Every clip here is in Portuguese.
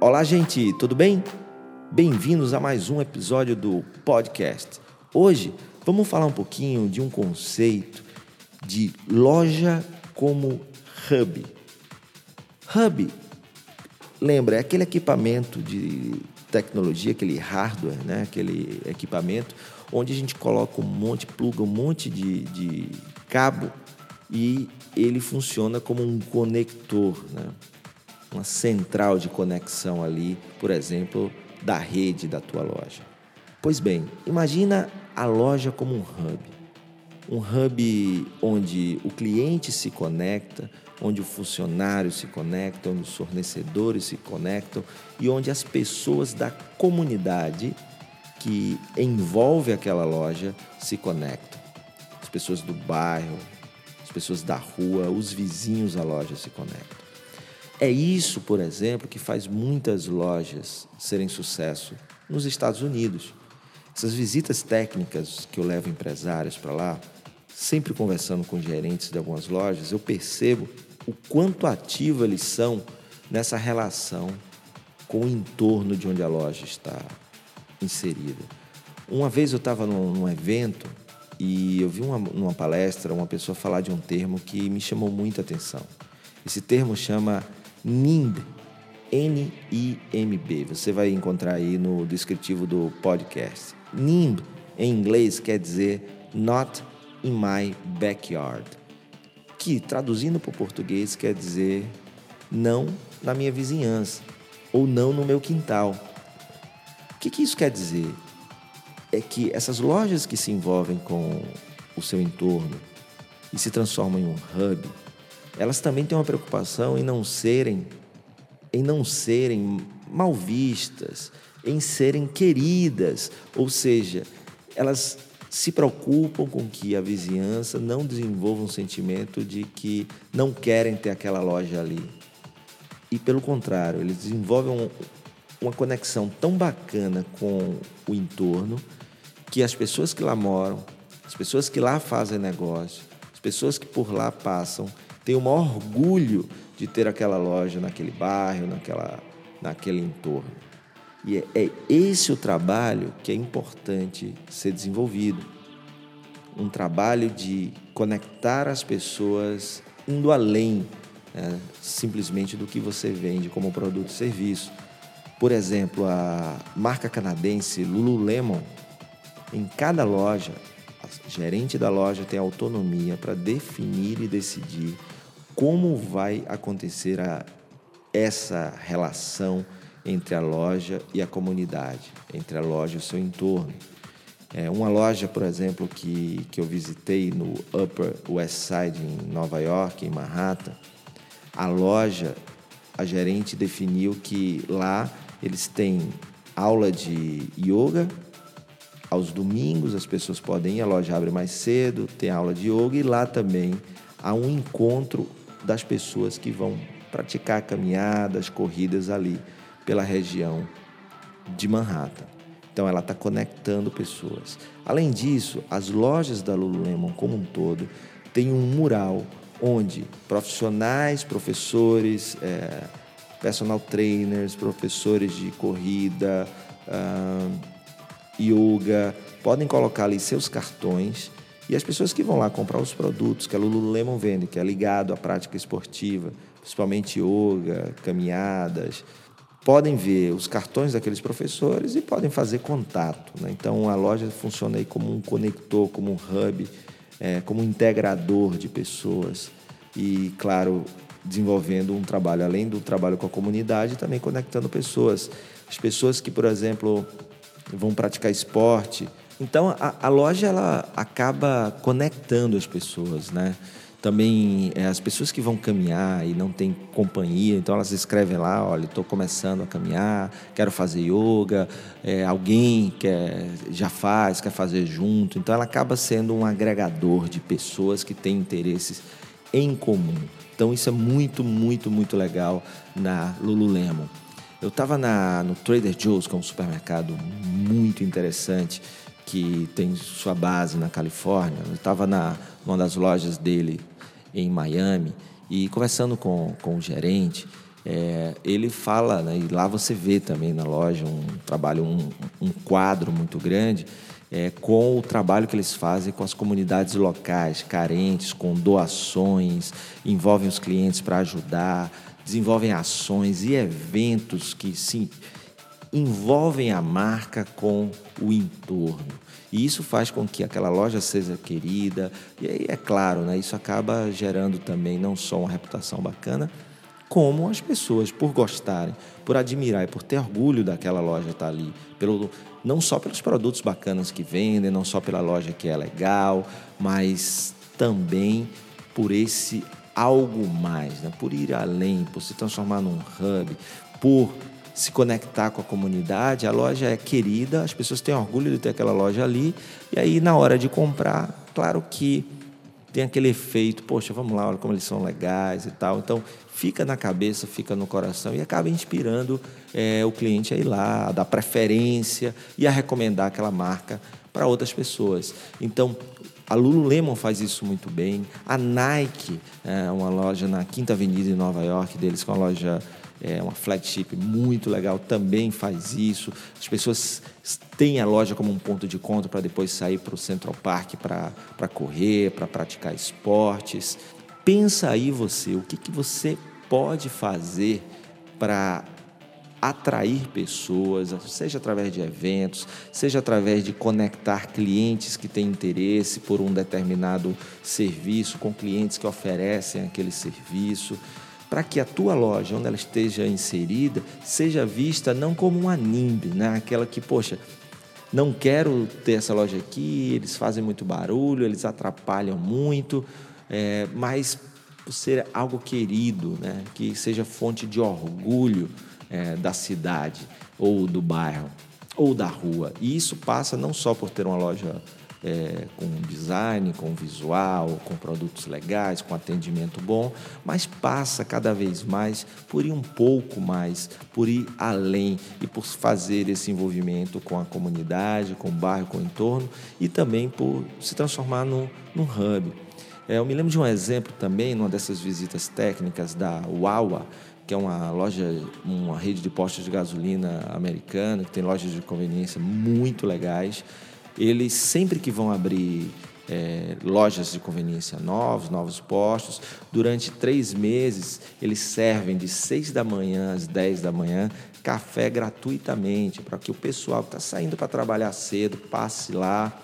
Olá, gente, tudo bem? Bem-vindos a mais um episódio do podcast. Hoje vamos falar um pouquinho de um conceito de loja como hub. Hub, lembra, é aquele equipamento de tecnologia, aquele hardware, né? aquele equipamento onde a gente coloca um monte, pluga um monte de, de cabo e ele funciona como um conector, né? Uma central de conexão ali, por exemplo, da rede da tua loja. Pois bem, imagina a loja como um hub. Um hub onde o cliente se conecta, onde o funcionário se conecta, onde os fornecedores se conectam e onde as pessoas da comunidade que envolve aquela loja se conectam. As pessoas do bairro, as pessoas da rua, os vizinhos da loja se conectam. É isso, por exemplo, que faz muitas lojas serem sucesso nos Estados Unidos. Essas visitas técnicas que eu levo empresários para lá, sempre conversando com gerentes de algumas lojas, eu percebo o quanto ativo eles são nessa relação com o entorno de onde a loja está inserida. Uma vez eu estava num, num, evento e eu vi uma, numa palestra uma pessoa falar de um termo que me chamou muita atenção. Esse termo chama NIMB, N-I-M-B. Você vai encontrar aí no descritivo do podcast. NIMB, em inglês, quer dizer Not in My Backyard, que traduzindo para o português quer dizer não na minha vizinhança ou não no meu quintal. O que, que isso quer dizer? É que essas lojas que se envolvem com o seu entorno e se transformam em um hub, elas também têm uma preocupação em não serem em não serem mal vistas, em serem queridas, ou seja, elas se preocupam com que a vizinhança não desenvolva um sentimento de que não querem ter aquela loja ali. E pelo contrário, eles desenvolvem uma conexão tão bacana com o entorno que as pessoas que lá moram, as pessoas que lá fazem negócio, as pessoas que por lá passam, têm o maior orgulho de ter aquela loja naquele bairro, naquela, naquele entorno. E é, é esse o trabalho que é importante ser desenvolvido. Um trabalho de conectar as pessoas indo além né, simplesmente do que você vende como produto e serviço. Por exemplo, a marca canadense Lululemon, em cada loja, a gerente da loja tem autonomia para definir e decidir como vai acontecer a, essa relação entre a loja e a comunidade, entre a loja e o seu entorno. É, uma loja, por exemplo, que, que eu visitei no Upper West Side, em Nova York, em Manhattan, a loja, a gerente definiu que lá eles têm aula de yoga. Aos domingos as pessoas podem ir, a loja abre mais cedo, tem aula de yoga e lá também há um encontro das pessoas que vão praticar caminhadas, corridas ali pela região de Manhattan. Então ela está conectando pessoas. Além disso, as lojas da Lululemon como um todo têm um mural onde profissionais, professores, é, personal trainers, professores de corrida, uh, yoga, podem colocar ali seus cartões e as pessoas que vão lá comprar os produtos que a Lululemon vende, que é ligado à prática esportiva, principalmente yoga, caminhadas, podem ver os cartões daqueles professores e podem fazer contato. Né? Então a loja funciona aí como um conector, como um hub, é, como um integrador de pessoas e, claro, desenvolvendo um trabalho além do trabalho com a comunidade, também conectando pessoas. As pessoas que, por exemplo, vão praticar esporte então a, a loja ela acaba conectando as pessoas, né? Também é, as pessoas que vão caminhar e não têm companhia, então elas escrevem lá, olha, estou começando a caminhar, quero fazer yoga, é, alguém quer, já faz, quer fazer junto. Então ela acaba sendo um agregador de pessoas que têm interesses em comum. Então isso é muito, muito, muito legal na Lululemon. Eu estava no Trader Joe's, que é um supermercado muito interessante, que tem sua base na Califórnia. Eu estava na uma das lojas dele em Miami e conversando com, com o gerente, É, ele fala, né, e lá você vê também na loja um trabalho, um, um quadro muito grande é, com o trabalho que eles fazem com as comunidades locais carentes, com doações, envolvem os clientes para ajudar, desenvolvem ações e eventos que sim envolvem a marca com o entorno. E isso faz com que aquela loja seja querida. E aí, é claro, né, isso acaba gerando também não só uma reputação bacana, como as pessoas, por gostarem, por admirar e por ter orgulho daquela loja estar ali, pelo, não só pelos produtos bacanas que vendem, não só pela loja que é legal, mas também por esse algo mais, né? por ir além, por se transformar num hub, por se conectar com a comunidade. A loja é querida, as pessoas têm orgulho de ter aquela loja ali, e aí na hora de comprar, claro que tem aquele efeito, poxa, vamos lá, olha como eles são legais e tal. Então, fica na cabeça, fica no coração e acaba inspirando é, o cliente a ir lá, a dar preferência e a recomendar aquela marca para outras pessoas. Então, a Lululemon faz isso muito bem. A Nike, é uma loja na Quinta Avenida em Nova York, deles com uma loja é uma flagship muito legal, também faz isso. As pessoas têm a loja como um ponto de encontro para depois sair para o Central Park para correr, para praticar esportes. Pensa aí você, o que, que você pode fazer para atrair pessoas, seja através de eventos, seja através de conectar clientes que têm interesse por um determinado serviço com clientes que oferecem aquele serviço para que a tua loja, onde ela esteja inserida, seja vista não como uma NIMB, né? aquela que, poxa, não quero ter essa loja aqui, eles fazem muito barulho, eles atrapalham muito, é, mas ser algo querido, né? que seja fonte de orgulho é, da cidade, ou do bairro, ou da rua. E isso passa não só por ter uma loja é, com design, com visual, com produtos legais, com atendimento bom, mas passa cada vez mais por ir um pouco mais, por ir além e por fazer esse envolvimento com a comunidade, com o bairro, com o entorno e também por se transformar num, num hub. É, eu me lembro de um exemplo também, numa dessas visitas técnicas da Wawa, que é uma loja, uma rede de postos de gasolina americana, que tem lojas de conveniência muito legais eles sempre que vão abrir é, lojas de conveniência novos, novos postos, durante três meses eles servem de seis da manhã às dez da manhã café gratuitamente para que o pessoal que está saindo para trabalhar cedo passe lá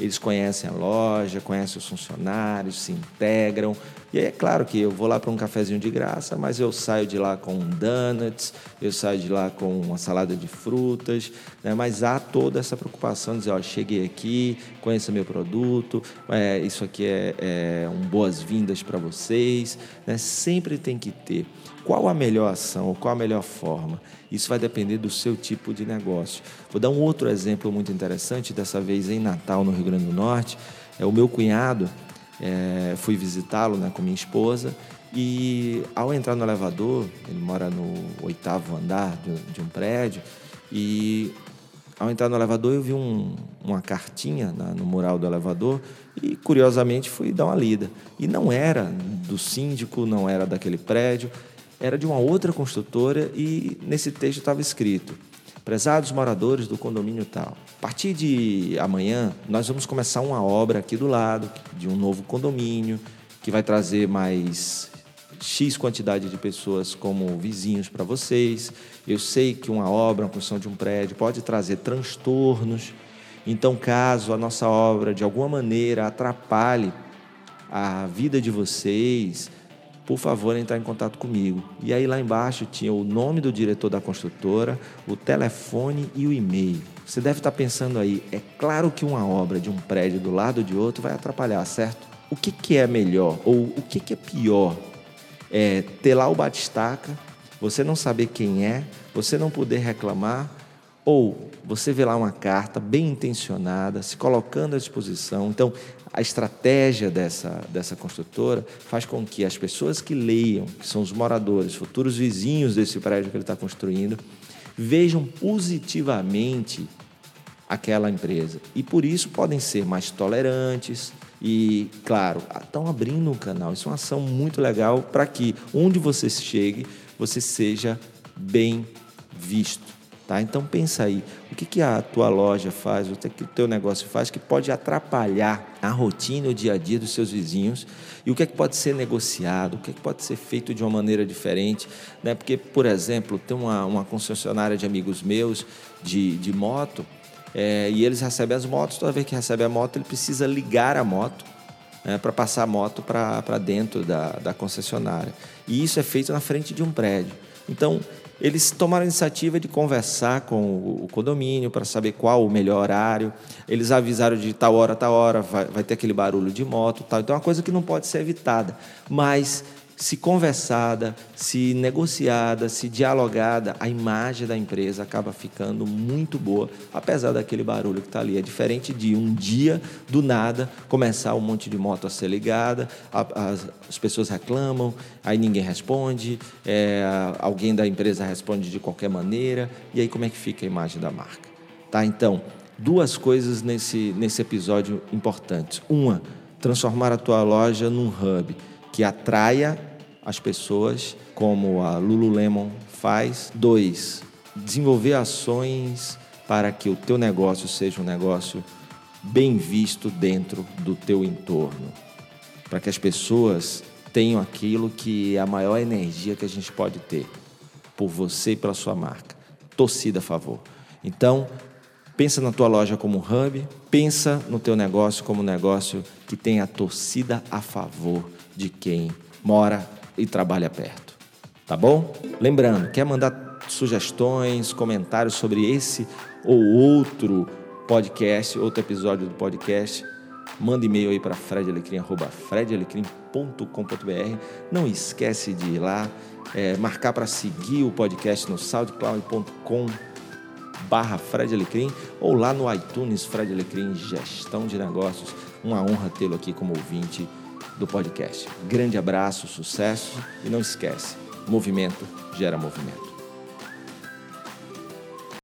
eles conhecem a loja, conhecem os funcionários, se integram. E aí é claro que eu vou lá para um cafezinho de graça, mas eu saio de lá com donuts, eu saio de lá com uma salada de frutas, né? mas há toda essa preocupação de dizer, ó, cheguei aqui, conheça meu produto, é, isso aqui é, é um boas-vindas para vocês. Né? Sempre tem que ter qual a melhor ação, qual a melhor forma. Isso vai depender do seu tipo de negócio. Vou dar um outro exemplo muito interessante, dessa vez em Natal, no Rio Grande do Norte. É o meu cunhado, é, fui visitá-lo né, com minha esposa e ao entrar no elevador, ele mora no oitavo andar de, um prédio e ao entrar no elevador eu vi um, uma cartinha na, no mural do elevador e curiosamente fui dar uma lida e não era do síndico, não era daquele prédio, era de uma outra construtora e nesse texto estava escrito: Prezados moradores do condomínio tal, a partir de amanhã nós vamos começar uma obra aqui do lado de um novo condomínio que vai trazer mais X quantidade de pessoas como vizinhos para vocês. Eu sei que uma obra, uma construção de um prédio pode trazer transtornos. Então, caso a nossa obra de alguma maneira atrapalhe a vida de vocês, por favor, entrar em contato comigo. E aí lá embaixo tinha o nome do diretor da construtora, o telefone e o e-mail. Você deve estar pensando aí, é claro que uma obra de um prédio do lado de outro vai atrapalhar, certo? O que, que é melhor ou o que, que é pior? É ter lá o batistaca, você não saber quem é, você não poder reclamar, ou você vê lá uma carta bem intencionada, se colocando à disposição. Então, a estratégia dessa, dessa construtora faz com que as pessoas que leiam, que são os moradores, futuros vizinhos desse prédio que ele está construindo, vejam positivamente aquela empresa. E por isso podem ser mais tolerantes e, claro, estão abrindo um canal. Isso é uma ação muito legal para que onde você chegue, você seja bem visto. Tá? Então pensa aí, o que, que a tua loja faz, o que o teu negócio faz que pode atrapalhar a rotina, o dia a dia dos seus vizinhos e o que, é que pode ser negociado, o que, é que pode ser feito de uma maneira diferente. Né? Porque, por exemplo, tem uma, uma concessionária de amigos meus de, de moto é, e eles recebem as motos, toda vez que recebe a moto, ele precisa ligar a moto né, para passar a moto para dentro da, da concessionária. E isso é feito na frente de um prédio. Então, eles tomaram a iniciativa de conversar com o condomínio para saber qual o melhor horário. Eles avisaram de tal hora, tal hora, vai, vai ter aquele barulho de moto, tal. Então é uma coisa que não pode ser evitada. Mas se conversada, se negociada, se dialogada, a imagem da empresa acaba ficando muito boa, apesar daquele barulho que está ali. É diferente de um dia, do nada, começar um monte de moto a ser ligada, a, a, as pessoas reclamam, aí ninguém responde, é, alguém da empresa responde de qualquer maneira, e aí como é que fica a imagem da marca? Tá? Então, duas coisas nesse, nesse episódio importantes. Uma, transformar a tua loja num hub que atraia as pessoas, como a Lululemon faz. Dois, desenvolver ações para que o teu negócio seja um negócio bem visto dentro do teu entorno, para que as pessoas tenham aquilo que é a maior energia que a gente pode ter por você e pela sua marca. Torcida a favor. Então, pensa na tua loja como um hub, pensa no teu negócio como um negócio que tem a torcida a favor de quem mora e trabalha perto. Tá bom? Lembrando, quer mandar sugestões, comentários sobre esse ou outro podcast, outro episódio do podcast, manda e-mail aí para fredalecrim.com.br. Não esquece de ir lá, é, marcar para seguir o podcast no soundcloud.com barra Fred Alecrim ou lá no iTunes Fred Alecrim Gestão de Negócios. Uma honra tê-lo aqui como ouvinte do podcast. Grande abraço, sucesso e não esquece, movimento gera movimento.